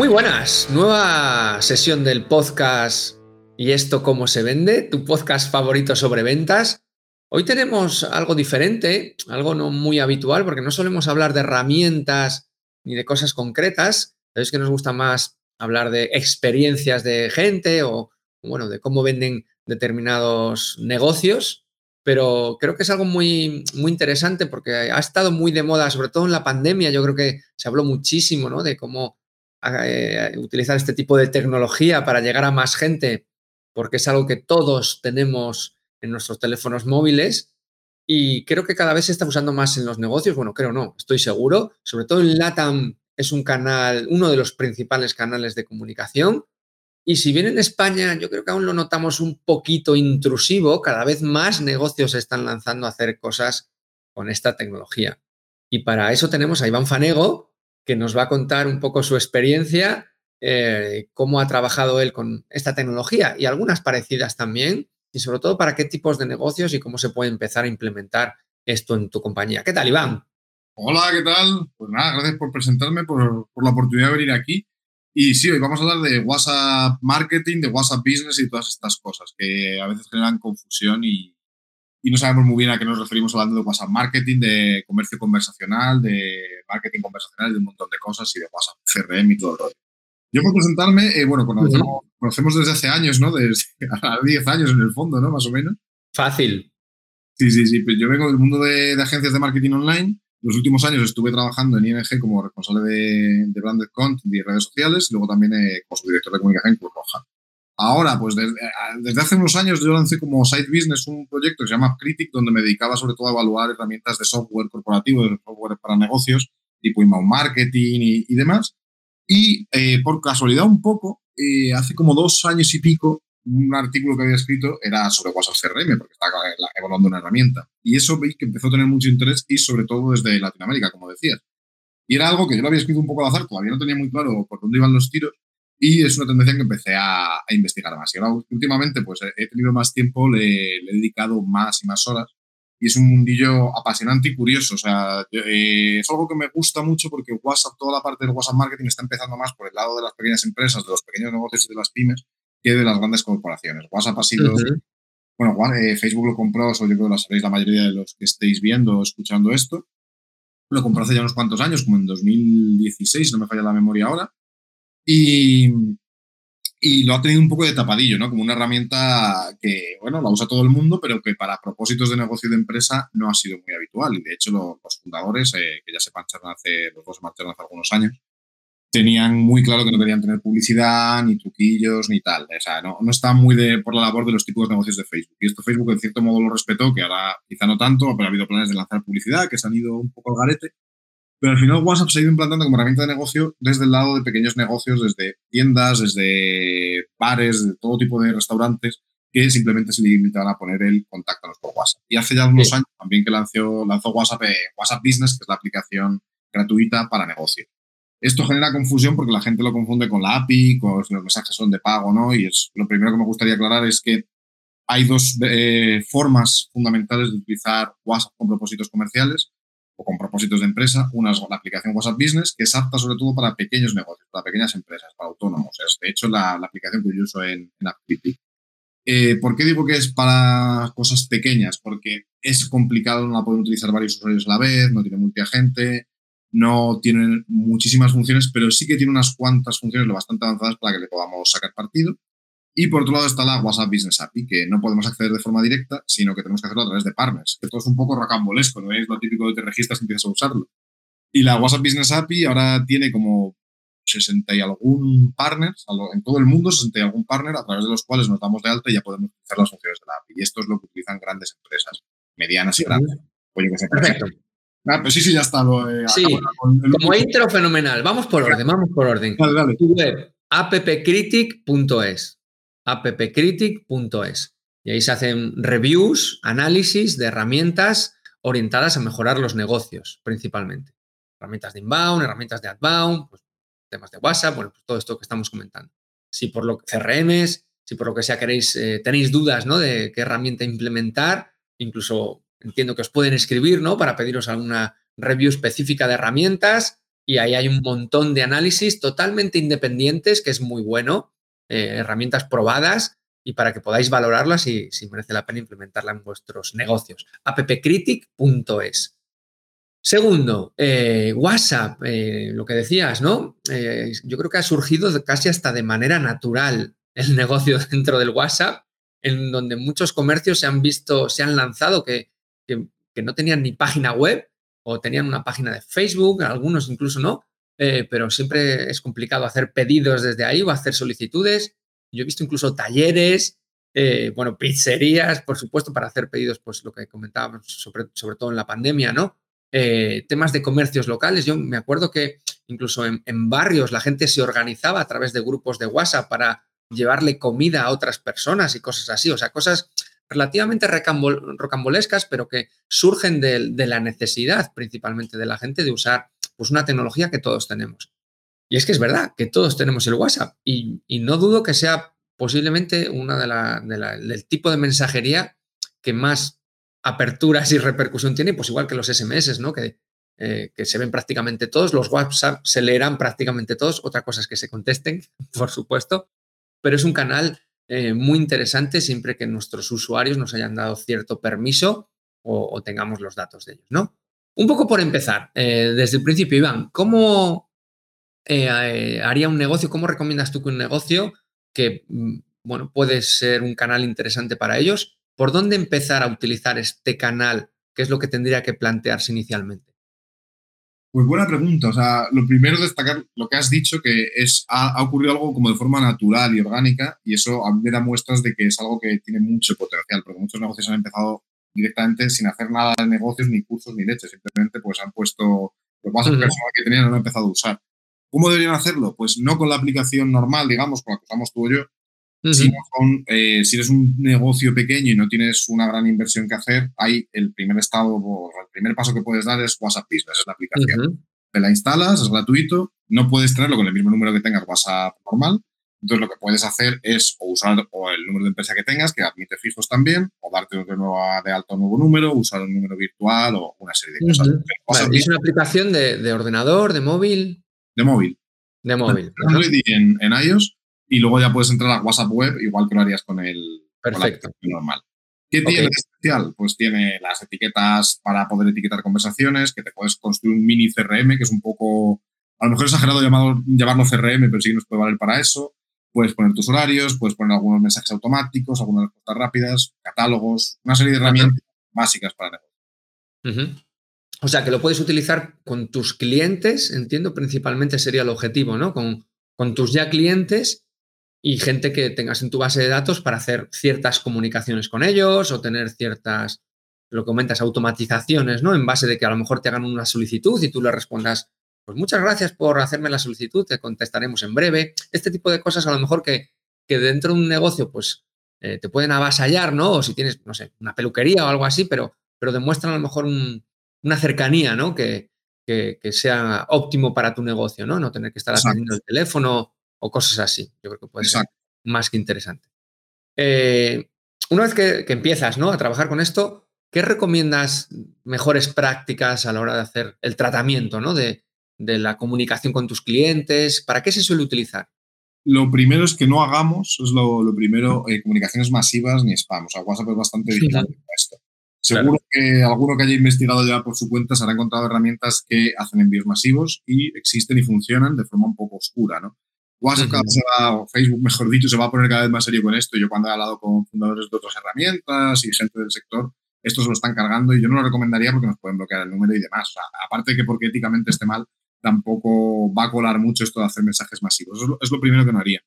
Muy buenas, nueva sesión del podcast y esto cómo se vende, tu podcast favorito sobre ventas. Hoy tenemos algo diferente, algo no muy habitual, porque no solemos hablar de herramientas ni de cosas concretas. Es que nos gusta más hablar de experiencias de gente o, bueno, de cómo venden determinados negocios. Pero creo que es algo muy, muy interesante porque ha estado muy de moda, sobre todo en la pandemia. Yo creo que se habló muchísimo ¿no? de cómo eh, utilizar este tipo de tecnología para llegar a más gente, porque es algo que todos tenemos en nuestros teléfonos móviles y creo que cada vez se está usando más en los negocios. Bueno, creo no, estoy seguro. Sobre todo en LATAM es un canal, uno de los principales canales de comunicación. Y si bien en España yo creo que aún lo notamos un poquito intrusivo, cada vez más negocios se están lanzando a hacer cosas con esta tecnología. Y para eso tenemos a Iván Fanego, que nos va a contar un poco su experiencia, eh, cómo ha trabajado él con esta tecnología y algunas parecidas también, y sobre todo para qué tipos de negocios y cómo se puede empezar a implementar esto en tu compañía. ¿Qué tal, Iván? Hola, ¿qué tal? Pues nada, gracias por presentarme, por, por la oportunidad de venir aquí. Y sí, hoy vamos a hablar de WhatsApp Marketing, de WhatsApp Business y todas estas cosas que a veces generan confusión y, y no sabemos muy bien a qué nos referimos hablando de WhatsApp Marketing, de comercio conversacional, de marketing conversacional, de un montón de cosas y de WhatsApp CRM y todo el rollo. Yo por presentarme, eh, bueno, conocemos, conocemos, desde hace años, ¿no? Desde 10 años en el fondo, ¿no? Más o menos. Fácil. Sí, sí, sí. Pues yo vengo del mundo de, de, agencias de marketing online. Los últimos años estuve trabajando en ING como responsable de, de branded content y redes sociales y luego también eh, como subdirector de comunicación en Roja. Ahora, pues desde, desde, hace unos años yo lancé como Side Business un proyecto que se llama Critic, donde me dedicaba sobre todo a evaluar herramientas de software corporativo, de software para negocios, tipo inbound marketing y, y demás. Y eh, por casualidad un poco, eh, hace como dos años y pico, un artículo que había escrito era sobre WhatsApp CRM, porque estaba evaluando una herramienta. Y eso vi que empezó a tener mucho interés y sobre todo desde Latinoamérica, como decías. Y era algo que yo lo había escrito un poco al azar, todavía no tenía muy claro por dónde iban los tiros, y es una tendencia que empecé a, a, investigar más. Y ahora últimamente pues he tenido más tiempo, le, le, he dedicado más y más horas y es un mundillo apasionante y curioso. O sea, eh, es algo que me gusta mucho porque WhatsApp, toda la parte del WhatsApp marketing está empezando más por el lado de las pequeñas empresas, de los pequeños negocios y de las pymes que de las grandes corporaciones. WhatsApp ha sido... Uh -huh. Bueno, eh, Facebook lo compró, eso yo creo que lo sabéis la mayoría de los que estéis viendo o escuchando esto. Lo compró hace ya unos cuantos años, como en 2016, no me falla la memoria ahora y, y lo ha tenido un poco de tapadillo, ¿no? Como una herramienta que, bueno, la usa todo el mundo, pero que para propósitos de negocio y de empresa no ha sido muy habitual. Y de hecho, lo, los fundadores, eh, que ya se marcharon hace, los dos marcharon hace algunos años, tenían muy claro que no querían tener publicidad, ni truquillos, ni tal. O sea, no, no está muy de, por la labor de los de negocios de Facebook. Y esto Facebook, en cierto modo, lo respetó, que ahora quizá no tanto, pero ha habido planes de lanzar publicidad que se han ido un poco al garete. Pero al final WhatsApp se ha ido implantando como herramienta de negocio desde el lado de pequeños negocios, desde tiendas, desde bares, de todo tipo de restaurantes, que simplemente se limitaban a poner el contáctanos por WhatsApp. Y hace ya unos sí. años también que lanzó, lanzó WhatsApp, eh, WhatsApp Business, que es la aplicación gratuita para negocio. Esto genera confusión porque la gente lo confunde con la API, con los mensajes son de pago, ¿no? Y es lo primero que me gustaría aclarar es que hay dos eh, formas fundamentales de utilizar WhatsApp con propósitos comerciales o con propósitos de empresa. Una es la aplicación WhatsApp Business, que es apta sobre todo para pequeños negocios, para pequeñas empresas, para autónomos. Es, de hecho, la, la aplicación que yo uso en, en AppCritic. Eh, ¿Por qué digo que es para cosas pequeñas? Porque es complicado, no la pueden utilizar varios usuarios a la vez, no tiene multiagente, no tiene muchísimas funciones, pero sí que tiene unas cuantas funciones lo bastante avanzadas para que le podamos sacar partido. Y por otro lado está la WhatsApp Business API, que no podemos acceder de forma directa, sino que tenemos que hacerlo a través de partners. Esto es un poco rocambolesco, no es lo típico de te registras y empiezas a usarlo. Y la WhatsApp Business API ahora tiene como 60 y algún partners, en todo el mundo 60 y algún partner a través de los cuales nos damos de alta y ya podemos utilizar las funciones de la API. Y esto es lo que utilizan grandes empresas, medianas y grandes. Oye, que se Perfecto. Ah, pues sí, sí, ya está. Lo, eh, sí, con el como intro fenomenal. Vamos por orden, vamos por orden. Dale, dale. Tu web, appcritic.es appcritic.es. Y ahí se hacen reviews, análisis de herramientas orientadas a mejorar los negocios, principalmente. Herramientas de inbound, herramientas de outbound, pues, temas de WhatsApp, bueno, pues todo esto que estamos comentando. Si por lo que CRMs, si por lo que sea queréis, eh, tenéis dudas, ¿no? De qué herramienta implementar, incluso entiendo que os pueden escribir, ¿no? Para pediros alguna review específica de herramientas y ahí hay un montón de análisis totalmente independientes, que es muy bueno, eh, herramientas probadas y para que podáis valorarlas y si merece la pena implementarla en vuestros negocios. appcritic.es. Segundo, eh, WhatsApp, eh, lo que decías, ¿no? yo creo que ha surgido casi hasta de manera natural el negocio dentro del WhatsApp, en donde muchos comercios se han visto, se han lanzado que, que no tenían ni página web o tenían una página de Facebook, algunos incluso no, eh, pero siempre es complicado hacer pedidos desde ahí o hacer solicitudes. Yo he visto incluso talleres, eh, bueno, pizzerías, por supuesto, para hacer pedidos, pues lo que comentábamos, sobre, sobre todo en la pandemia, ¿no? Eh, temas de comercios locales. Yo me acuerdo que incluso en, barrios la gente se organizaba a través de grupos de WhatsApp para llevarle comida a otras personas y cosas así. O sea, cosas relativamente rocambolescas, pero que surgen de, la necesidad principalmente de la gente de usar pues, una tecnología que todos tenemos. Y es que es verdad que todos tenemos el WhatsApp y, no dudo que sea posiblemente una de la, del tipo de mensajería que más aperturas y repercusión tiene, pues igual que los SMS, ¿no? Que, eh, que se ven prácticamente todos, los WhatsApp se leerán prácticamente todos, otra cosa es que se contesten, por supuesto, pero es un canal eh, muy interesante siempre que nuestros usuarios nos hayan dado cierto permiso o, tengamos los datos de ellos, ¿no? Un poco por empezar, eh, desde el principio, Iván, ¿cómo eh, haría un negocio? ¿Cómo recomiendas tú que un negocio que, mm, bueno, puede ser un canal interesante para ellos? ¿Por dónde empezar a utilizar este canal? ¿Qué es lo que tendría que plantearse inicialmente? Pues buena pregunta. O sea, lo primero es destacar lo que has dicho, que es, ha, ocurrido algo como de forma natural y orgánica, y eso a mí me da muestras de que es algo que tiene mucho potencial, porque muchos negocios han empezado directamente sin hacer nada de negocios, ni cursos, ni leche. Simplemente pues han puesto los bases uh que tenían han empezado a usar. ¿Cómo deberían hacerlo? Pues no con la aplicación normal, digamos, con la que usamos tú o yo, con, eh, si eres un negocio pequeño y no tienes una gran inversión que hacer, hay el primer estado, el primer paso que puedes dar es WhatsApp Business, es la aplicación. Te la instalas, es gratuito, no puedes tenerlo con el mismo número que tengas WhatsApp normal. Entonces, lo que puedes hacer es o usar o el número de empresa que tengas, que admite fijos también, o darte de, nuevo, de alto un nuevo número, usar un número virtual o una serie de cosas. ¿Es una aplicación de, ordenador, de móvil? De móvil. De móvil. en, en iOS y luego ya puedes entrar a WhatsApp Web, igual que lo harías con el Perfecto. normal. ¿Qué tiene de especial? Pues tiene las etiquetas para poder etiquetar conversaciones, que te puedes construir un mini CRM, que es un poco, a lo mejor exagerado llamado, llamarlo CRM, pero sí nos puede valer para eso. Puedes poner tus horarios, puedes poner algunos mensajes automáticos, algunas respuestas rápidas, catálogos, una serie de herramientas básicas para negocio. O sea, que lo puedes utilizar con tus clientes, entiendo, principalmente sería el objetivo, ¿no? Con, con tus ya clientes y gente que tengas en tu base de datos para hacer ciertas comunicaciones con ellos o tener ciertas, lo que comentas, automatizaciones, ¿no? En base de que a lo mejor te hagan una solicitud y tú le respondas, pues muchas gracias por hacerme la solicitud, te contestaremos en breve. Este tipo de cosas a lo mejor que, que dentro de un negocio, pues eh, te pueden avasallar, ¿no? O si tienes, no sé, una peluquería o algo así, pero, pero demuestran a lo mejor una cercanía, ¿no? Que, que, sea óptimo para tu negocio, ¿no? No tener que estar atendiendo el teléfono o cosas así. Yo creo que puede ser más que interesante. Eh, una vez que, empiezas ¿no? a trabajar con esto, ¿qué recomiendas mejores prácticas a la hora de hacer el tratamiento ¿no? de, la comunicación con tus clientes? ¿Para qué se suele utilizar? Lo primero es que no hagamos, es lo, primero, eh, comunicaciones masivas ni spam. O sea, WhatsApp es bastante para esto. Seguro que alguno que haya investigado ya por su cuenta se habrá encontrado herramientas que hacen envíos masivos y existen y funcionan de forma un poco oscura, ¿no? WhatsApp o Facebook, mejor dicho, se va a poner cada vez más serio con esto. Yo cuando he hablado con fundadores de otras herramientas y gente del sector, esto se lo están cargando y yo no lo recomendaría porque nos pueden bloquear el número y demás. aparte de que porque éticamente esté mal, tampoco va a colar mucho esto de hacer mensajes masivos. es lo primero que no haría.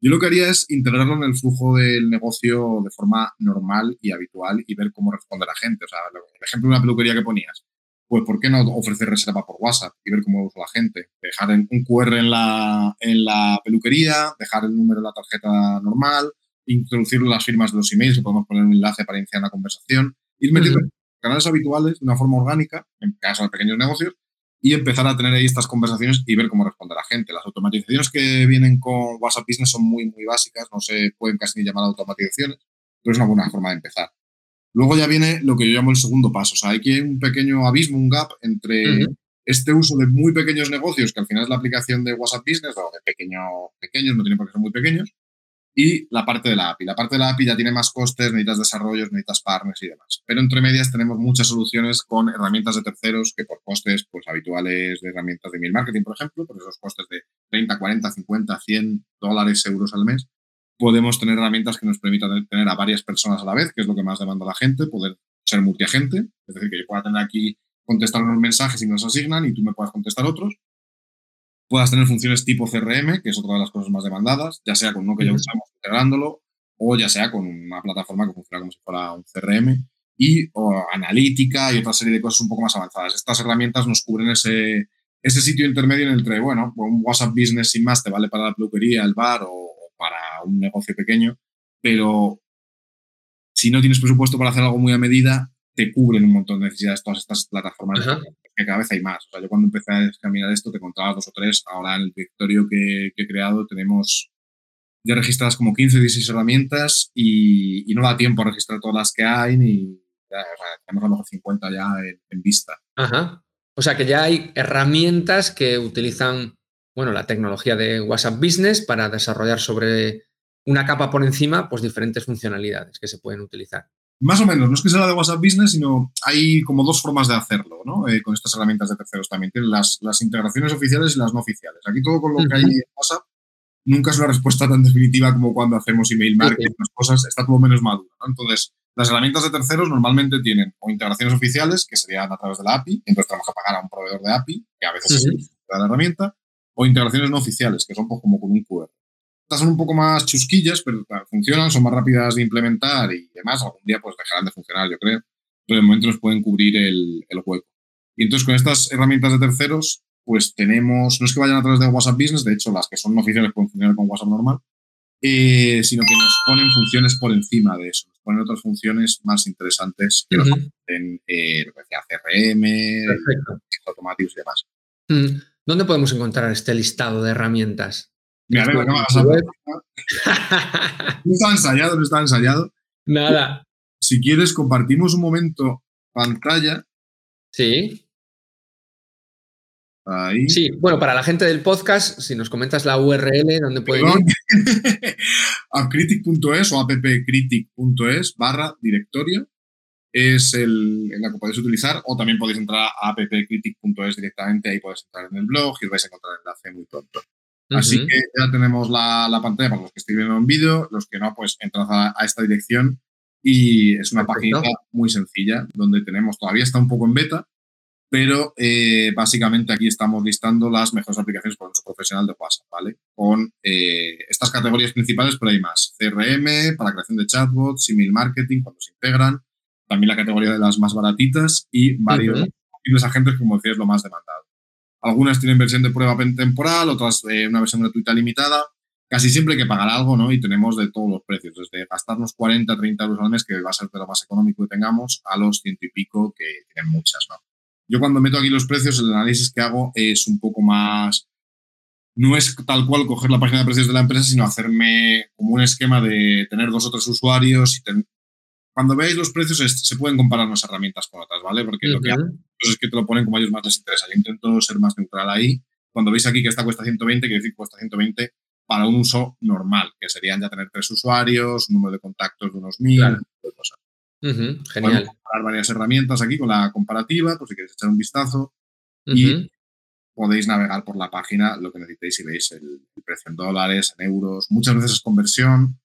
Yo lo que haría es integrarlo en el flujo del negocio de forma normal y habitual y ver cómo responde la gente. O sea, el ejemplo de una peluquería que ponías pues ¿por qué no ofrecer reserva por WhatsApp y ver cómo usa la gente? Dejar un QR en la, en la peluquería, dejar el número de la tarjeta normal, introducir las firmas de los emails, podemos poner un enlace para iniciar una conversación, ir metiendo canales habituales de una forma orgánica, en caso de pequeños negocios, y empezar a tener ahí estas conversaciones y ver cómo responde la gente. Las automatizaciones que vienen con WhatsApp Business son muy, muy básicas, no se pueden casi ni llamar automatizaciones, pero es una buena forma de empezar. Luego ya viene lo que yo llamo el segundo paso. O sea, hay que un pequeño abismo, un gap entre este uso de muy pequeños negocios, que al final es la aplicación de WhatsApp Business, o de pequeño, pequeños, no tienen por qué ser muy pequeños, y la parte de la API. La parte de la API ya tiene más costes, necesitas desarrollos, necesitas partners y demás. Pero entre medias tenemos muchas soluciones con herramientas de terceros que por costes pues, habituales de herramientas de email marketing, por ejemplo, por esos costes de 30, 40, 50, 100 dólares, euros al mes, podemos tener herramientas que nos permitan tener a varias personas a la vez, que es lo que más demanda la gente, poder ser multiagente, es decir, que yo pueda tener aquí contestar unos mensajes y nos asignan y tú me puedas contestar otros. Puedas tener funciones tipo CRM, que es otra de las cosas más demandadas, ya sea con uno que ya usamos integrándolo o ya sea con una plataforma que funciona como si fuera un CRM y o analítica y otra serie de cosas un poco más avanzadas. Estas herramientas nos cubren ese, ese sitio intermedio en el que, bueno, un WhatsApp Business sin más te vale para la peluquería, el bar o, para un negocio pequeño, pero si no tienes presupuesto para hacer algo muy a medida, te cubren un montón de necesidades todas estas plataformas, que cada vez hay más. O sea, yo cuando empecé a examinar esto te contaba dos o tres, ahora en el directorio que, he creado tenemos ya registradas como 15 o 16 herramientas y, no da tiempo a registrar todas las que hay, ni tenemos a lo mejor 50 ya en, vista. Ajá. O sea que ya hay herramientas que utilizan, bueno, la tecnología de WhatsApp Business para desarrollar sobre una capa por encima, pues diferentes funcionalidades que se pueden utilizar. Más o menos, no es que sea la de WhatsApp Business, sino hay como dos formas de hacerlo, ¿no? Eh, con estas herramientas de terceros también. Tienen las, las, integraciones oficiales y las no oficiales. Aquí todo con lo que hay en WhatsApp nunca es una respuesta tan definitiva como cuando hacemos email marketing, las cosas, está todo menos maduro, ¿no? Entonces, las herramientas de terceros normalmente tienen o integraciones oficiales, que serían a través de la API, entonces tenemos que pagar a un proveedor de API, que a veces es la herramienta, o integraciones no oficiales, que son pues, como con un QR. Estas son un poco más chusquillas, pero funcionan, son más rápidas de implementar y demás. Algún día pues dejarán de funcionar, yo creo. Pero de momento nos pueden cubrir el, el hueco. Y entonces con estas herramientas de terceros, pues tenemos, no es que vayan a través de WhatsApp Business, de hecho las que son oficiales pueden funcionar con WhatsApp normal, eh, sino que nos ponen funciones por encima de eso, nos ponen otras funciones más interesantes que nos en eh, lo que decía CRM, automáticos y demás. Mm. ¿Dónde podemos encontrar este listado de herramientas? No No está ensayado, no está ensayado. Nada. Si quieres, compartimos un momento pantalla. Sí. Ahí. Sí, bueno, para la gente del podcast, si nos comentas la URL, ¿dónde pueden ir? appcritic.es o appcritic.es barra directorio es el, en la que podéis utilizar o también podéis entrar a appcritic.es directamente, ahí podéis entrar en el blog y vais a encontrar el enlace muy pronto. Así que ya tenemos la, pantalla para los que estén viendo en vídeo, los que no, pues entrad a, esta dirección y es una página muy sencilla donde tenemos, todavía está un poco en beta, pero eh, básicamente aquí estamos listando las mejores aplicaciones para uso profesional de WhatsApp, ¿vale? Con eh, estas categorías principales, pero hay más. CRM, para creación de chatbots, email marketing, cuando se integran, también la categoría de las más baratitas y varios agentes, como decía, es lo más demandado. Algunas tienen versión de prueba temporal, otras eh, una versión gratuita limitada. Casi siempre hay que pagar algo, ¿no? Y tenemos de todos los precios, desde gastarnos 40, 30 euros al mes, que va a ser de lo más económico que tengamos, a los ciento y pico, que tienen muchas, ¿no? Yo cuando meto aquí los precios, el análisis que hago es un poco más... No es tal cual coger la página de precios de la empresa, sino hacerme como un esquema de tener dos o tres usuarios y cuando veáis los precios se pueden comparar las herramientas con otras, ¿vale? Porque lo que hacen es que te lo ponen como a ellos más les interesa. Yo intento ser más neutral ahí. Cuando veis aquí que esta cuesta 120, quiere decir que cuesta 120 para un uso normal, que serían ya tener tres usuarios, un número de contactos de unos mil, claro. cosas. genial. comparar varias herramientas aquí con la comparativa, por si queréis echar un vistazo. Y podéis navegar por la página lo que necesitéis y veis el, el, precio en dólares, en euros. Muchas veces es conversión,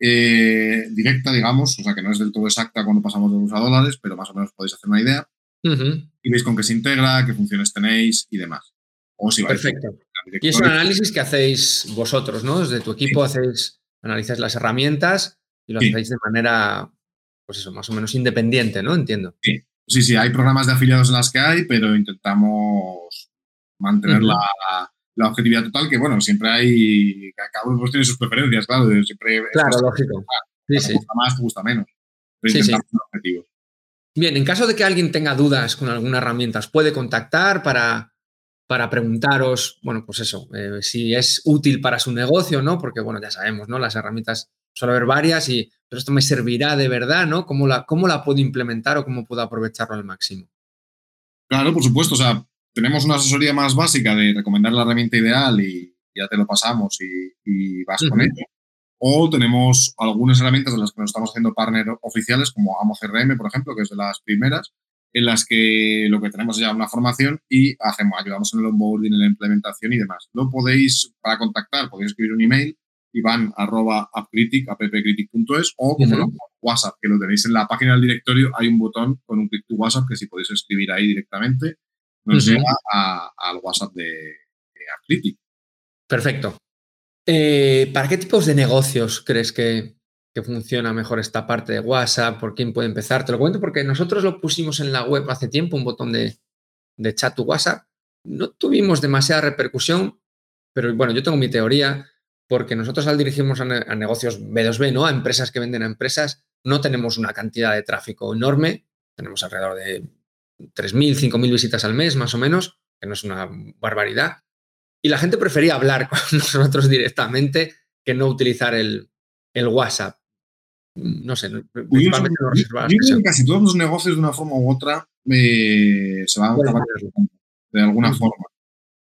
eh, directa, digamos, o sea que no es del todo exacta cuando pasamos de euros a dólares, pero más o menos podéis hacer una idea. Y veis con qué se integra, qué funciones tenéis y demás. O si Perfecto. Y es un análisis que hacéis vosotros, ¿no? Desde tu equipo hacéis, analizáis las herramientas y lo hacéis de manera, pues eso, más o menos independiente, ¿no? Entiendo. Sí, sí, sí, hay programas de afiliados en las que hay, pero intentamos mantener la, la objetividad total, que bueno, siempre hay, cada uno pues tiene sus preferencias, claro, siempre claro, lógico. Sí, sí. Te gusta más, te gusta menos. Pero sí, objetivos. Bien, en caso de que alguien tenga dudas con alguna herramienta, ¿os puede contactar para, para preguntaros, bueno, pues eso, eh, si es útil para su negocio, ¿no? Porque, bueno, ya sabemos, ¿no? Las herramientas suele haber varias y, pero esto me servirá de verdad, ¿no? ¿Cómo la, cómo la puedo implementar o cómo puedo aprovecharlo al máximo? Claro, por supuesto. O sea, tenemos una asesoría más básica de recomendar la herramienta ideal y ya te lo pasamos y, vas con ello. O tenemos algunas herramientas de las que nos estamos haciendo partner oficiales, como Amo CRM, por ejemplo, que es de las primeras, en las que lo que tenemos es ya una formación y hacemos, ayudamos en el onboarding, en la implementación y demás. Lo podéis, para contactar, podéis escribir un email, ivan arroba appcritic, appcritic.es o como WhatsApp, que lo tenéis en la página del directorio, hay un botón con un clic to WhatsApp que si podéis escribir ahí directamente, nos llega al WhatsApp de, de Perfecto. Eh, ¿Para qué tipos de negocios crees que, funciona mejor esta parte de WhatsApp? ¿Por quién puede empezar? Te lo cuento porque nosotros lo pusimos en la web hace tiempo, un botón de, chat to WhatsApp. No tuvimos demasiada repercusión, pero bueno, yo tengo mi teoría porque nosotros al dirigirnos a, negocios B2B, ¿no? A empresas que venden a empresas, no tenemos una cantidad de tráfico enorme, tenemos alrededor de 3.000, 5.000 visitas al mes, más o menos, que no es una barbaridad. Y la gente prefería hablar con nosotros directamente que no utilizar el, WhatsApp. No sé, principalmente no casi todos los negocios de una forma u otra eh, se van a acabar de alguna forma.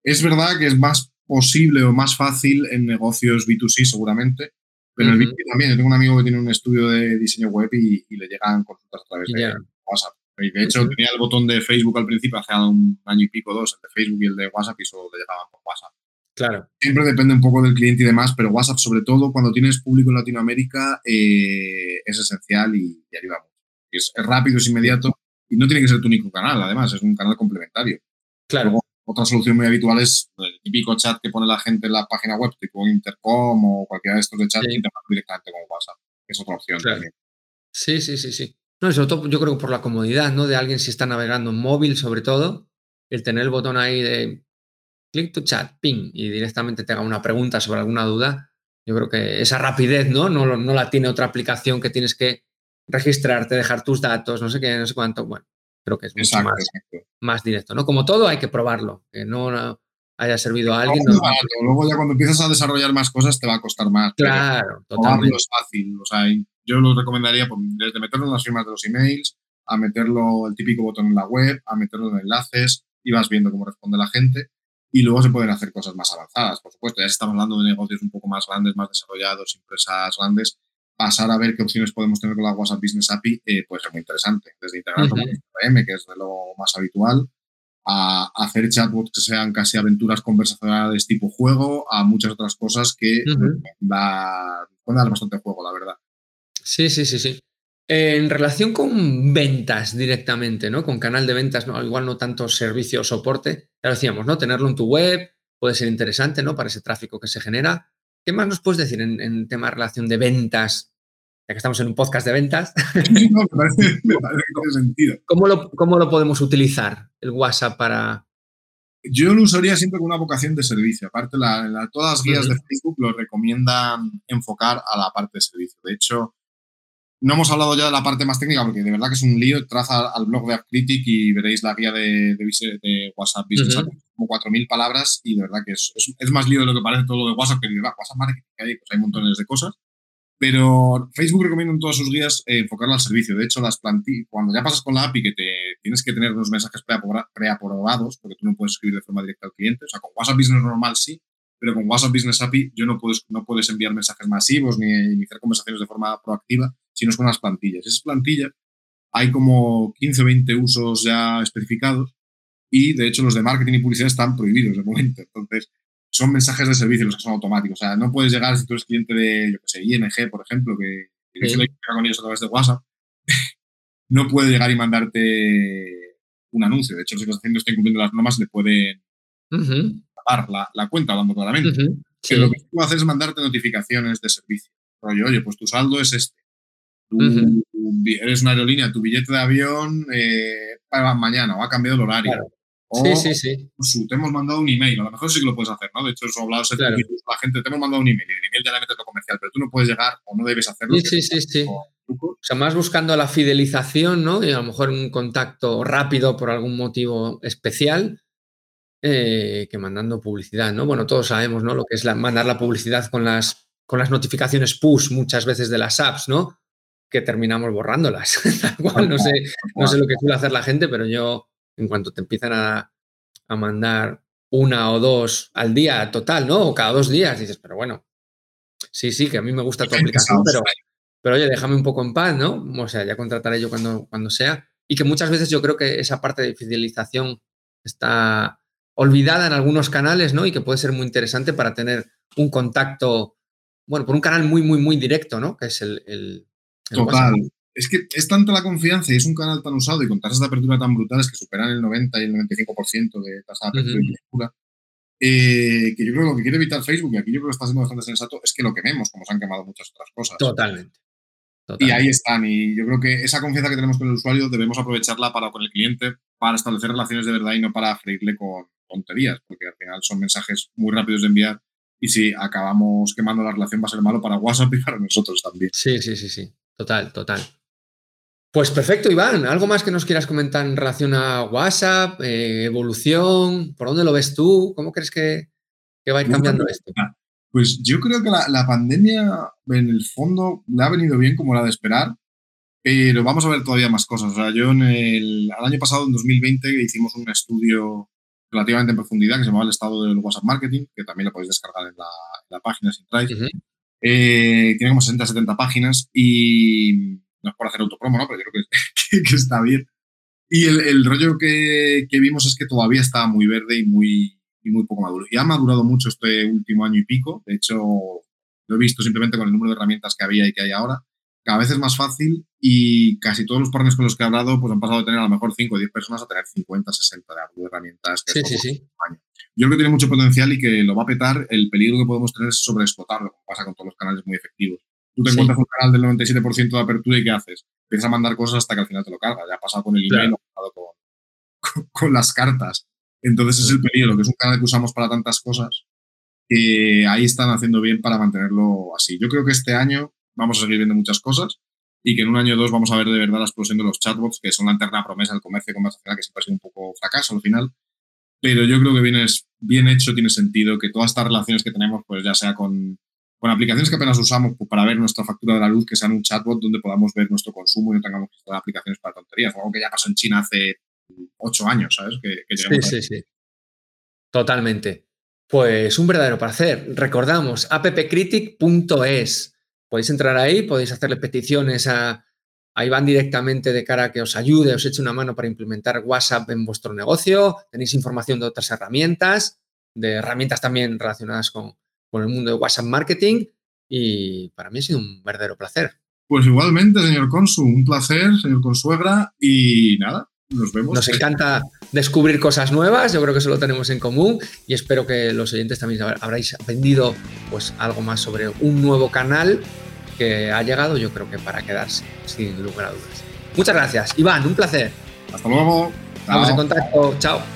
Es verdad que es más posible o más fácil en negocios B2C seguramente, pero en el B2B también. Yo tengo un amigo que tiene un estudio de diseño web y, le llegan consultas a través de WhatsApp. Y de hecho, tenía el botón de Facebook al principio, hace un año y pico, dos, el de Facebook y el de WhatsApp, y solo le llegaban por WhatsApp. Claro. Siempre depende un poco del cliente y demás, pero WhatsApp, sobre todo cuando tienes público en Latinoamérica, eh, es esencial y, y ayuda mucho. Es, rápido, es inmediato y no tiene que ser tu único canal, además, es un canal complementario. Claro. otra solución muy habitual es el típico chat que pone la gente en la página web, tipo Intercom o cualquiera de estos de chat, sí. directamente con WhatsApp. Es otra opción también. Sí, sí, sí, sí. No, sobre todo yo creo que por la comodidad, ¿no? De alguien si está navegando en móvil, sobre todo, el tener el botón ahí de click to chat, ping, y directamente te haga una pregunta sobre alguna duda, yo creo que esa rapidez, ¿no? No, no la tiene otra aplicación que tienes que registrarte, dejar tus datos, no sé qué, no sé cuánto. Bueno, creo que es mucho más, directo, ¿no? Como todo hay que probarlo, que no haya servido a alguien. Luego ya cuando empiezas a desarrollar más cosas te va a costar más. Claro, totalmente. es fácil, o sea, yo lo recomendaría desde meterlo en las firmas de los emails, a meterlo el típico botón en la web, a meterlo en enlaces y vas viendo cómo responde la gente. Y luego se pueden hacer cosas más avanzadas, por supuesto. Ya estamos hablando de negocios un poco más grandes, más desarrollados, empresas grandes. Pasar a ver qué opciones podemos tener con la WhatsApp Business API eh, puede ser muy interesante. Desde integrar con CRM, que es de lo más habitual, a hacer chatbots que sean casi aventuras conversacionales tipo juego, a muchas otras cosas que pueden dar bastante juego, la verdad. Sí, sí, sí, sí. En relación con ventas directamente, ¿no? Con canal de ventas, ¿no? igual no tanto servicio o soporte, ya decíamos, ¿no? Tenerlo en tu web puede ser interesante, ¿no? Para ese tráfico que se genera. ¿Qué más nos puedes decir en, tema de relación de ventas? Ya que estamos en un podcast de ventas. No, me parece, me parece que tiene sentido. ¿Cómo lo, ¿Cómo lo podemos utilizar, el WhatsApp, para, yo lo usaría siempre con una vocación de servicio. Aparte, la, todas las guías de Facebook lo recomiendan enfocar a la parte de servicio. De hecho, no hemos hablado ya de la parte más técnica porque de verdad que es un lío. Traza al blog de AppCritic y veréis la guía de, de, WhatsApp Business, como 4.000 palabras y de verdad que es, es, más lío de lo que parece todo lo de WhatsApp, que WhatsApp Marketing, hay, pues hay montones de cosas. Pero Facebook recomienda en todas sus guías eh, enfocarlo al servicio. De hecho, las plantillas, cuando ya pasas con la API que te tienes que tener unos mensajes preaprobados, porque tú no puedes escribir de forma directa al cliente, o sea, con WhatsApp Business normal sí, pero con WhatsApp Business API yo no puedes, no puedes enviar mensajes masivos ni iniciar conversaciones de forma proactiva, sino es con las plantillas. Esas plantillas hay como 15 o 20 usos ya especificados y de hecho los de marketing y publicidad están prohibidos de momento. Entonces, son mensajes de servicio los que son automáticos. O sea, no puedes llegar si tú eres cliente de, yo qué sé, ING, por ejemplo, que, que sí. con ellos a través de WhatsApp, no puede llegar y mandarte un anuncio. De hecho, los que están haciendo está incumpliendo las normas, le pueden la, cuenta, hablando claramente. Pero lo que tú haces es mandarte notificaciones de servicio. Rollo, oye, pues tu saldo es este. Tú eres una aerolínea, tu billete de avión eh, para mañana o ha cambiado el horario. Sí, sí, sí. te hemos mandado un email, a lo mejor sí que lo puedes hacer, ¿no? De hecho, eso hablado claro. la gente, te hemos mandado un email y el email ya le metes lo comercial, pero tú no puedes llegar o no debes hacerlo. Sí, sí, sí, sí. O sea, más buscando la fidelización, ¿no? Y a lo mejor un contacto rápido por algún motivo especial eh, que mandando publicidad, ¿no? Bueno, todos sabemos, ¿no? Lo que es mandar la publicidad con las, con las notificaciones push muchas veces de las apps, ¿no? Que terminamos borrándolas. no sé, no sé lo que suele hacer la gente, pero yo, en cuanto te empiezan a, a mandar una o dos al día total, ¿no? O cada dos días. Dices, pero bueno, sí, sí, que a mí me gusta tu aplicación, pero, pero oye, déjame un poco en paz, ¿no? O sea, ya contrataré yo cuando, cuando sea. Y que muchas veces yo creo que esa parte de fidelización está olvidada en algunos canales, ¿no? Y que puede ser muy interesante para tener un contacto, bueno, por un canal muy, muy, muy directo, ¿no? Que es el... Total. Es que es tanta la confianza y es un canal tan usado y con tasas de apertura tan brutales que superan el 90 y el 95% de tasa de apertura y lectura, eh, que yo creo que lo que quiere evitar Facebook, y aquí yo creo que está siendo bastante sensato, es que lo quememos, como se han quemado muchas otras cosas. Totalmente. Y ahí están. Y yo creo que esa confianza que tenemos con el usuario debemos aprovecharla para con el cliente, para establecer relaciones de verdad y no para freírle con tonterías, porque al final son mensajes muy rápidos de enviar y si acabamos quemando la relación va a ser malo para WhatsApp y para nosotros también. Sí, sí, sí, sí. Total, total. Pues perfecto, Iván. ¿Algo más que nos quieras comentar en relación a WhatsApp, eh, evolución? ¿Por dónde lo ves tú? ¿Cómo crees que, va a ir cambiando esto? Pues yo creo que la, pandemia, en el fondo, le ha venido bien como la de esperar, pero vamos a ver todavía más cosas. O sea, yo en el, año pasado, en 2020, hicimos un estudio relativamente en profundidad que se llamaba el estado del WhatsApp Marketing, que también lo podéis descargar en la, página sin eh, tiene como 60, 70 páginas y no es por hacer autopromo, ¿no? Pero yo creo que, que, está bien. Y el, el rollo que, que, vimos es que todavía estaba muy verde y muy, y muy poco maduro. Y ha madurado mucho este último año y pico. De hecho, lo he visto simplemente con el número de herramientas que había y que hay ahora. Cada vez es más fácil y casi todos los partners con los que he hablado pues han pasado de tener a lo mejor 5 o 10 personas a tener 50, 60 de herramientas. Que sí, sí, sí. Yo creo que tiene mucho potencial y que lo va a petar. El peligro que podemos tener es sobreexplotarlo, como pasa con todos los canales muy efectivos. Tú te encuentras un canal del 97% de apertura y ¿qué haces? Empiezas a mandar cosas hasta que al final te lo cargas. Ya ha pasado con el email, ha pasado con, con, las cartas. Entonces es el peligro, que es un canal que usamos para tantas cosas que ahí están haciendo bien para mantenerlo así. Yo creo que este año vamos a seguir viendo muchas cosas y que en un año o dos vamos a ver de verdad la explosión de los chatbots, que son la eterna promesa del comercio conversacional, que siempre ha sido un poco fracaso al final. Pero yo creo que bien, es, bien hecho, tiene sentido que todas estas relaciones que tenemos, pues ya sea con con aplicaciones que apenas usamos pues, para ver nuestra factura de la luz, que sean un chatbot donde podamos ver nuestro consumo y no tengamos que instalar aplicaciones para tonterías, algo que ya pasó en China hace ocho años, ¿sabes? sí, sí, sí. Totalmente. Pues un verdadero placer. Recordamos, appcritic.es. Podéis entrar ahí, podéis hacerle peticiones a, a Iván directamente de cara a que os ayude, os eche una mano para implementar WhatsApp en vuestro negocio. Tenéis información de otras herramientas, de herramientas también relacionadas con, con el mundo de WhatsApp Marketing y para mí ha sido un verdadero placer. Pues igualmente, señor Consu, un placer, señor Consuegra, y nada, nos vemos. Nos encanta descubrir cosas nuevas, yo creo que eso lo tenemos en común y espero que los oyentes también habráis aprendido pues algo más sobre un nuevo canal que ha llegado, yo creo que para quedarse, sin lugar a dudas. Muchas gracias, Iván, un placer. Hasta luego. Estamos en contacto, chao.